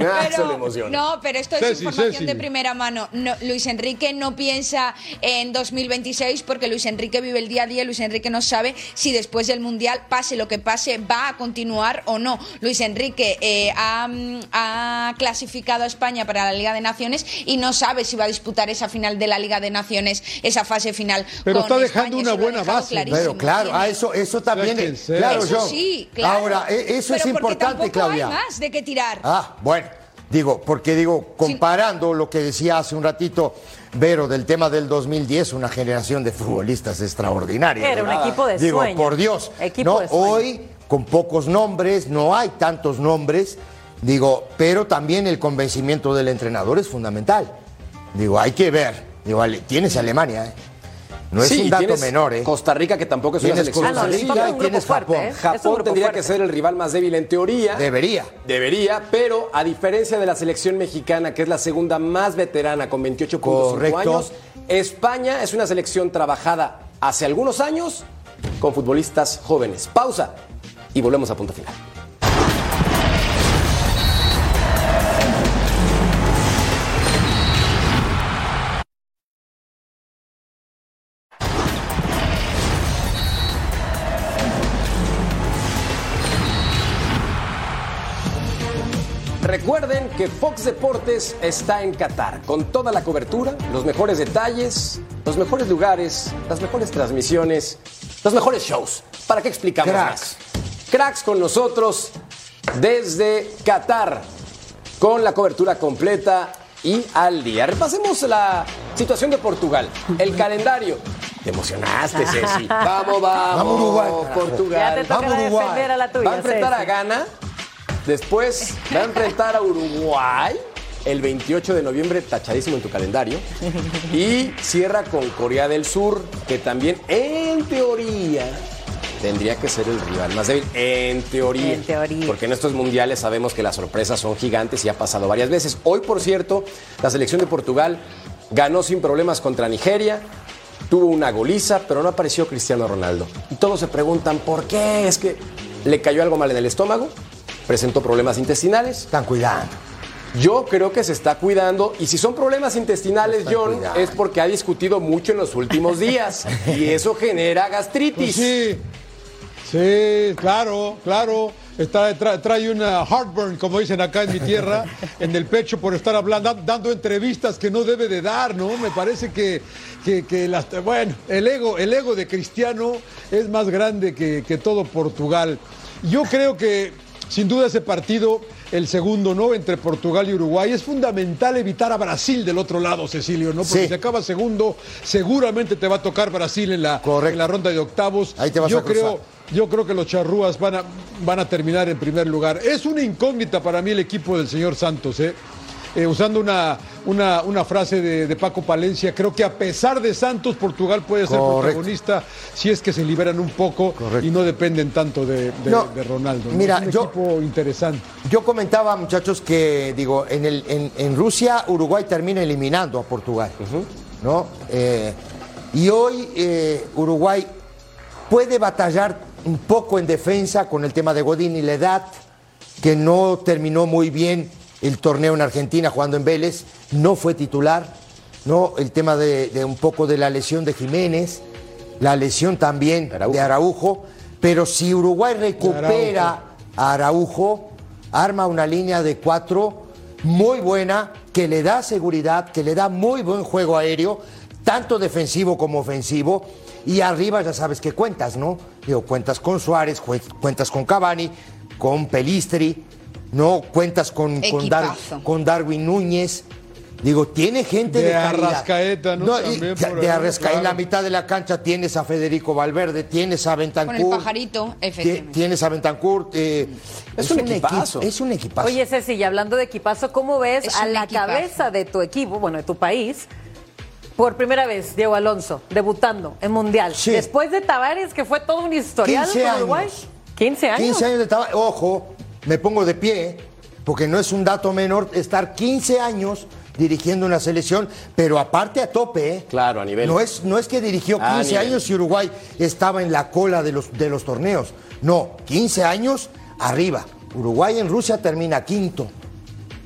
Ah, emociona. no, pero esto es Ceci, información Ceci. de primera mano. No, Luis Enrique no piensa en 2026 porque Luis Enrique vive el día a día. Luis Enrique no sabe si después del Mundial, pase lo que pase, va a continuar o no. Luis Enrique eh, ha, mm, ha clasificado a España para la Liga de Naciones y no sabe si va a disputar esa final de la Liga de Naciones, esa fase final. Pero con está dejando España. una buena base. clarísimo. pero claro, a eso, eso también. Sea. Claro, eso sí, claro. Ahora, e- eso Pero es importante, Claudia. hay más de qué tirar. Ah, bueno, digo, porque digo, comparando lo que decía hace un ratito Vero del tema del 2010, una generación de futbolistas extraordinaria. Era un equipo de Digo, sueño. por Dios. Equipo no, de sueño. hoy con pocos nombres, no hay tantos nombres, digo, pero también el convencimiento del entrenador es fundamental. Digo, hay que ver. Digo, Ale- tienes Alemania, ¿eh? No es Sí, un dato menor, ¿eh? Costa Rica, que tampoco es una Tienes selección Costa Ah, no, Rica un tienes fuerte, Japón. ¿eh? Japón tendría fuerte. que ser el rival más débil en teoría. Debería. Debería, pero a diferencia de la selección mexicana, que es la segunda más veterana con 28.5 Correcto. años, España es una selección trabajada hace algunos años con futbolistas jóvenes. Pausa y volvemos a punto final. Que Fox Deportes está en Qatar con toda la cobertura, los mejores detalles, los mejores lugares, las mejores transmisiones, los mejores shows. ¿Para qué explicamos Cracks. más? Cracks con nosotros desde Qatar con la cobertura completa y al día. Repasemos la situación de Portugal, el calendario. Te emocionaste, Ceci. Vamos, vamos, Vamos, Uruguay. Portugal. Ya te toca Vamos, Uruguay. defender a la tuya. Va a enfrentar Ceci. a Ghana. Después va a enfrentar a Uruguay el 28 de noviembre, tachadísimo en tu calendario. Y cierra con Corea del Sur, que también en teoría tendría que ser el rival más débil. En teoría. En teoría. Porque en estos mundiales sabemos que las sorpresas son gigantes y ha pasado varias veces. Hoy, por cierto, la selección de Portugal ganó sin problemas contra Nigeria. Tuvo una goliza, pero no apareció Cristiano Ronaldo. Y todos se preguntan por qué. Es que le cayó algo mal en el estómago, presentó problemas intestinales. Están cuidando. Yo creo que se está cuidando y si son problemas intestinales, John, cuidando. es porque ha discutido mucho en los últimos días y eso genera gastritis. Pues sí, sí, claro, claro. Está, tra- trae una heartburn, como dicen acá en mi tierra, en el pecho por estar hablando, dando entrevistas que no debe de dar, ¿no? Me parece que, que, que las, bueno, el ego, el ego de Cristiano es más grande que, que todo Portugal. Yo creo que, sin duda, ese partido, el segundo, ¿no? Entre Portugal y Uruguay, es fundamental evitar a Brasil del otro lado, Cecilio, ¿no? Porque Sí. si acaba segundo, seguramente te va a tocar Brasil en la, Correcto. en la ronda de octavos. Ahí te vas Yo a cruzar. creo, yo creo que los charrúas van a, van a terminar en primer lugar. Es una incógnita para mí el equipo del señor Santos, ¿eh? Eh, usando una, una, una frase de, de Paco Palencia, creo que a pesar de Santos, Portugal puede ser Correcto. protagonista si es que se liberan un poco y no dependen tanto de, de- No, de Ronaldo. mira, es un yo- equipo interesante. Yo comentaba, muchachos, que digo, en, el, en, en Rusia Uruguay termina eliminando a Portugal, ¿no? Eh, y hoy eh, Uruguay puede batallar un poco en defensa con el tema de Godín y la edad, que no terminó muy bien el torneo en Argentina jugando en Vélez, no fue titular, ¿no? El tema de, de un poco de la lesión de Jiménez, la lesión también de Araujo, pero si Uruguay recupera a Araujo, arma una línea de cuatro muy buena, que le da seguridad, que le da muy buen juego aéreo, tanto defensivo como ofensivo, y arriba ya sabes que cuentas, ¿no? Digo, cuentas con Suárez, cu- cuentas con Cavani, con Pelistri, ¿no? Cuentas con, con, Dar- con Darwin Núñez. Digo, tiene gente de, De. Arrascaeta, ¿no? y- También de, por de ahí, Arrascaeta, en la mitad de la cancha tienes a Federico Valverde, tienes a Con Bentancur. el pajarito. Tienes a Bentancur. eh, Es un equi- equipazo. es un equipazo. Oye, Ceci, y hablando de equipazo, ¿cómo ves Es a la equipazo. cabeza de tu equipo, bueno, de tu país, por primera vez, Diego Alonso, debutando en Mundial? Sí. Después de Tavares, que fue todo un historial 15 con Uruguay. años. 15 años. 15 años de trabajo. Ojo, me pongo de pie, porque no es un dato menor estar 15 años dirigiendo una selección, pero aparte a tope, ¿eh? Claro, a nivel. No es, no es que dirigió A 15 nivel. años y Uruguay estaba en la cola de los, de los torneos. No, 15 años arriba. Uruguay en Rusia termina quinto.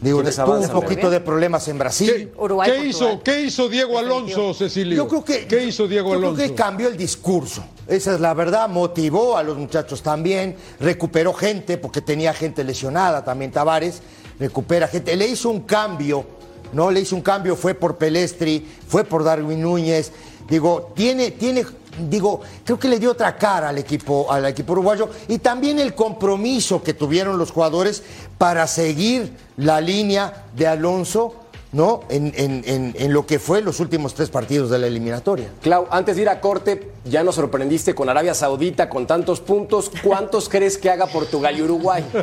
Digo, ¿Quiénes tuvo un poquito de problemas en Brasil. ¿Qué, Uruguay, qué Portugal. hizo, ¿Qué hizo Diego Alonso, Cecilio? Yo creo que, ¿Qué hizo Diego yo Alonso? Creo que cambió el discurso. Esa es la verdad. Motivó a los muchachos también. Recuperó gente porque tenía gente lesionada también. Tavares recupera gente. Le hizo un cambio. No le hizo un cambio. Fue por Pelestri, fue por Darwin Núñez. Digo, tiene, tiene, digo, creo que le dio otra cara al equipo, al equipo uruguayo y también el compromiso que tuvieron los jugadores para seguir la línea de Alonso, ¿no? En, en- en- en lo que fue los últimos tres partidos de la eliminatoria. Clau, antes de ir a corte, ya nos sorprendiste con Arabia Saudita con tantos puntos. ¿Cuántos crees que haga Portugal y Uruguay?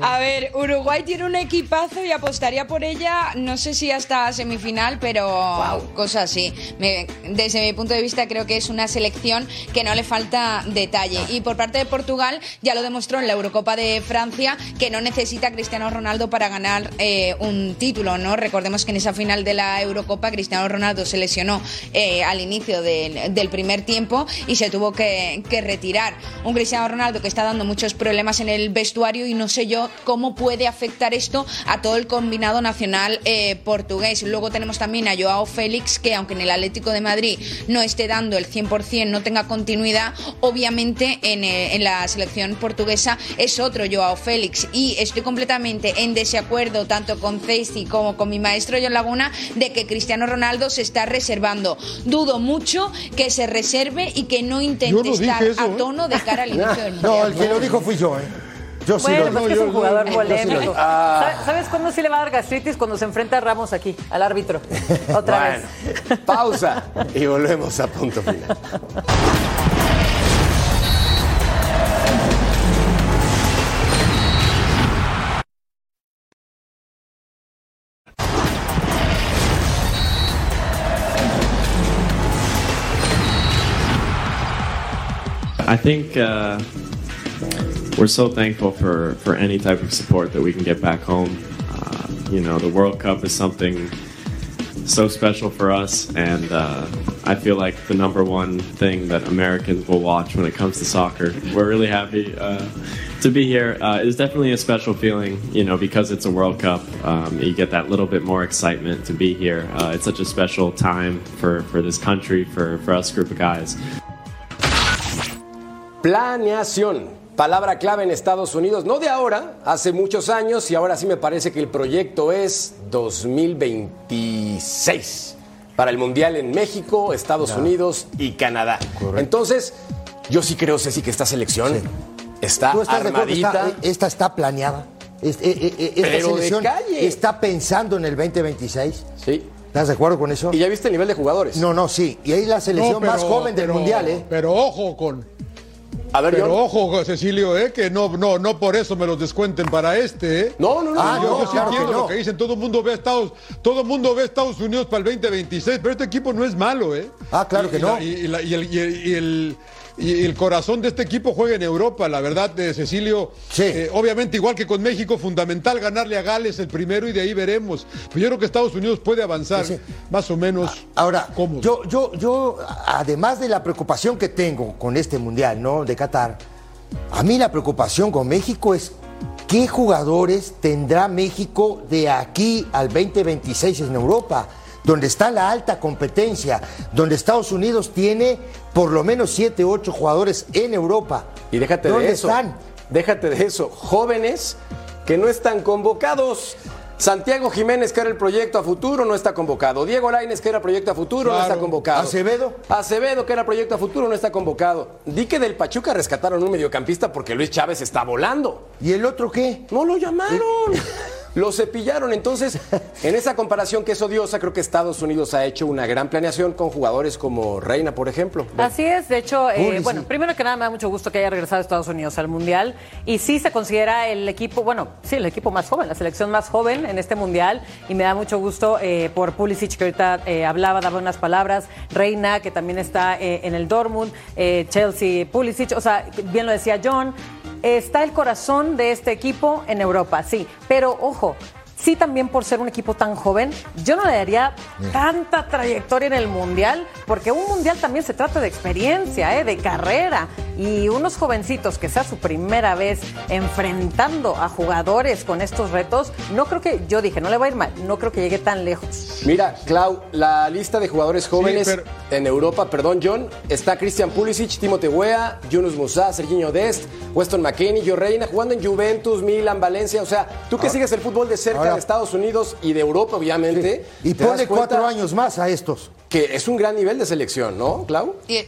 A ver, Uruguay tiene un equipazo y apostaría por ella, no sé si hasta semifinal, pero cosas así. Me- desde mi punto de vista creo que es una selección que no le falta detalle. Y por parte de Portugal ya lo demostró en la Eurocopa de Francia que no necesita a Cristiano Ronaldo para ganar eh, un título, ¿no? Recordemos que en esa final de la Eurocopa Cristiano Ronaldo se lesionó eh, al inicio del, primer tiempo y se tuvo que, retirar. Un Cristiano Ronaldo que está dando muchos problemas en el vestuario y no sé yo cómo puede afectar esto a todo el combinado nacional eh, portugués. Luego tenemos también a Joao Félix que aunque en el Atlético de Madrid no esté dando el 100%, no tenga continuidad, obviamente en, en la selección portuguesa es otro Joao Félix y estoy completamente en desacuerdo tanto con Ceci como con mi maestro John Laguna de que Cristiano Ronaldo se está reservando. Dudo mucho que se reserve y que no intente no estar eso, a ¿eh? tono de cara al inicio del No, mundial. el que lo dijo fui yo, ¿eh? Yo sí Bueno, lo pues que es un jugador polémico. Ah. ¿Sabes- ¿Sabes cuándo sí le va a dar gastritis? Cuando se enfrenta a Ramos aquí, al árbitro. Otra Bueno, vez. pausa y volvemos a punto final. I think uh, we're so thankful for, for any type of support that we can get back home. Uh, you know, the World Cup is something so special for us, and uh, I feel like the number one thing that Americans will watch when it comes to soccer. We're really happy uh, to be here. Uh, it's definitely a special feeling, you know, because it's a World Cup. Um, you get that little bit more excitement to be here. Uh, it's such a special time for, for this country, for, for us group of guys. Planeación. Palabra clave en Estados Unidos, no de ahora, hace muchos años y ahora sí me parece que el proyecto es 2026 para el Mundial en México, Estados Unidos y Canadá. Entonces, yo sí creo, Ceci, que esta selección está ¿Tú estás de acuerdo que armadita. está- esta está planeada? Eh, eh, eh, esta Pero de selección calle. está pensando en el 2026. Sí. ¿Estás de acuerdo con eso? ¿Y ya viste el nivel de jugadores? No, no, sí. Y ahí la selección No, más joven del pero- Mundial, ¿eh? Pero ojo con. A ver, Pero ojo, Cecilio, ¿eh? que no, no, no por eso me los descuenten para este. ¿eh? No, no, no. Ah, yo, no, yo sí claro que entiendo no. lo que dicen. Todo el mundo ve a Estados, todo el mundo ve a Estados Unidos para el 2026, pero este equipo no es malo, ¿eh? Ah, claro Y- que y no. la- y, y la- y el, y el- y el- y el corazón de este equipo juega en Europa, la verdad, de Cecilio. Sí. eh, obviamente, igual que con México, fundamental ganarle a Gales el primero y de ahí veremos. Pero yo creo que Estados Unidos puede avanzar Sí, más o menos. Ahora, cómodo. yo, yo, yo, además de la preocupación que tengo con este mundial, ¿no? De Qatar, a mí la preocupación con México es qué jugadores tendrá México de aquí al 2026 en Europa, donde está la alta competencia, donde Estados Unidos tiene por lo menos 7, 8 jugadores en Europa. Y déjate ¿Dónde de eso. están? Déjate de eso. Jóvenes que no están convocados. Santiago Jiménez, que era el proyecto a futuro, no está convocado. Diego Laines, que era proyecto a futuro, no está convocado. Acevedo. Acevedo, que era proyecto a futuro, no está convocado. Di que del Pachuca rescataron un mediocampista porque Luis Chávez está volando. ¿Y el otro qué? No lo llamaron. Lo cepillaron. Entonces, en esa comparación que es odiosa, creo que Estados Unidos ha hecho una gran planeación con jugadores como Reina, por ejemplo. Así es, de hecho, eh, bueno, primero que nada me da mucho gusto que haya regresado a Estados Unidos al Mundial. Y sí se considera el equipo, bueno, sí, el equipo más joven, la selección más joven en este Mundial. Y me da mucho gusto eh, por Pulisic que ahorita eh, hablaba, daba unas palabras, Reina que también está eh, en el Dortmund, eh, Chelsea, Pulisic, o sea, bien lo decía John, está el corazón de este equipo en Europa, sí, pero ojo, sí también por ser un equipo tan joven, yo no le daría tanta trayectoria en el Mundial, porque un Mundial también se trata de experiencia, ¿eh? de carrera, y unos jovencitos que sea su primera vez enfrentando a jugadores con estos retos, no creo que, yo dije, no le va a ir mal, no creo que llegue tan lejos. Mira, Clau, la lista de jugadores jóvenes pero- en Europa, perdón, John, está Christian Pulisic, Timote Weah, Yunus Musa, Serginho Dest, Weston McKennie, Joe Reina, jugando en Juventus, Milan, Valencia. O sea, tú que sigues el fútbol de cerca Ahora- de Estados Unidos y de Europa, obviamente. Y cuenta cuatro años más a estos. Que es un gran nivel de selección, ¿no, Clau? Y-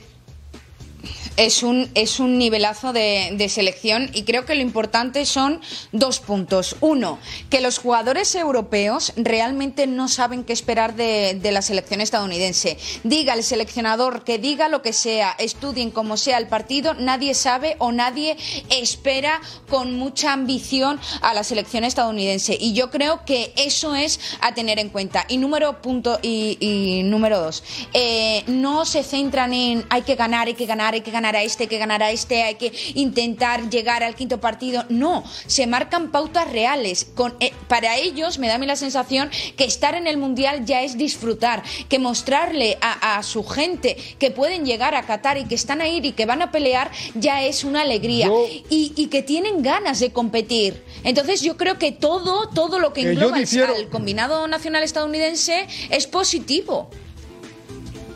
Es un, es un nivelazo de, de selección y creo que lo importante son dos puntos. Uno, que los jugadores europeos realmente no saben qué esperar de, de la selección estadounidense. Diga el seleccionador que diga lo que sea, estudien como sea el partido, nadie sabe o nadie espera con mucha ambición a la selección estadounidense. Y yo creo que eso es a tener en cuenta. Y número punto y, y número dos, eh, no se centran en hay que ganar, hay que ganar, hay que ganar a este, hay que ganar a este, hay que intentar llegar al quinto partido. No, se marcan pautas reales. Con, eh, para ellos me da a mí la sensación que estar en el mundial ya es disfrutar, que mostrarle a, a su gente que pueden llegar a Qatar y que están ahí y que van a pelear ya es una alegría Yo- y, y que tienen ganas de competir. Entonces yo creo que todo, todo lo que Eh, engloba difiero. al combinado nacional estadounidense es positivo.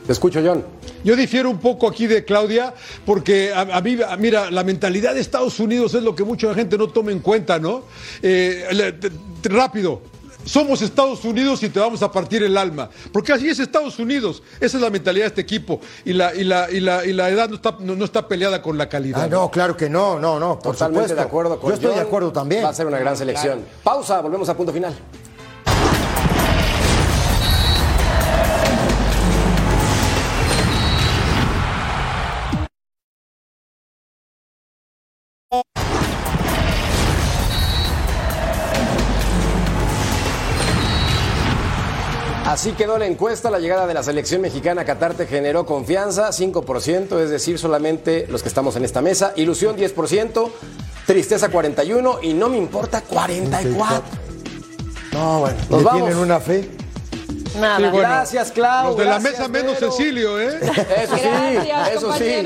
Te escucho, John. Yo difiero un poco aquí de Claudia, porque a, a mí, a- mira, la mentalidad de Estados Unidos es lo que mucha gente no toma en cuenta, ¿no? Eh, le- te- te- rápido. Somos Estados Unidos y te vamos a partir el alma. Porque así es Estados Unidos. Esa es la mentalidad de este equipo. Y la, y la, y la, y la edad no está, no, no está peleada con la calidad. Ah, no, claro que no, no, no, por Totalmente supuesto. de acuerdo con Yo estoy de acuerdo también. Va a ser una gran selección. Pausa, volvemos a punto final. Así quedó la encuesta. La llegada de la selección mexicana a Qatar te generó confianza, 5%, es decir, solamente los que estamos en esta mesa. Ilusión, 10%. Tristeza, 41%. Y no me importa, 44%. No, bueno, Nos ¿le vamos. tienen una fe? Nada. Sí, bueno, Gracias, Clau. Los de la mesa menos Vero. Cecilio, ¿eh? Eso sí, Gracias, eso sí.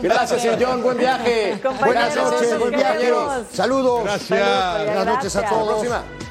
Gracias, placer. John. Buen viaje. Compañeros, Buenas noches, buen viaje. Saludos. Gracias. Saludos, Buenas noches a todos. Hasta la próxima.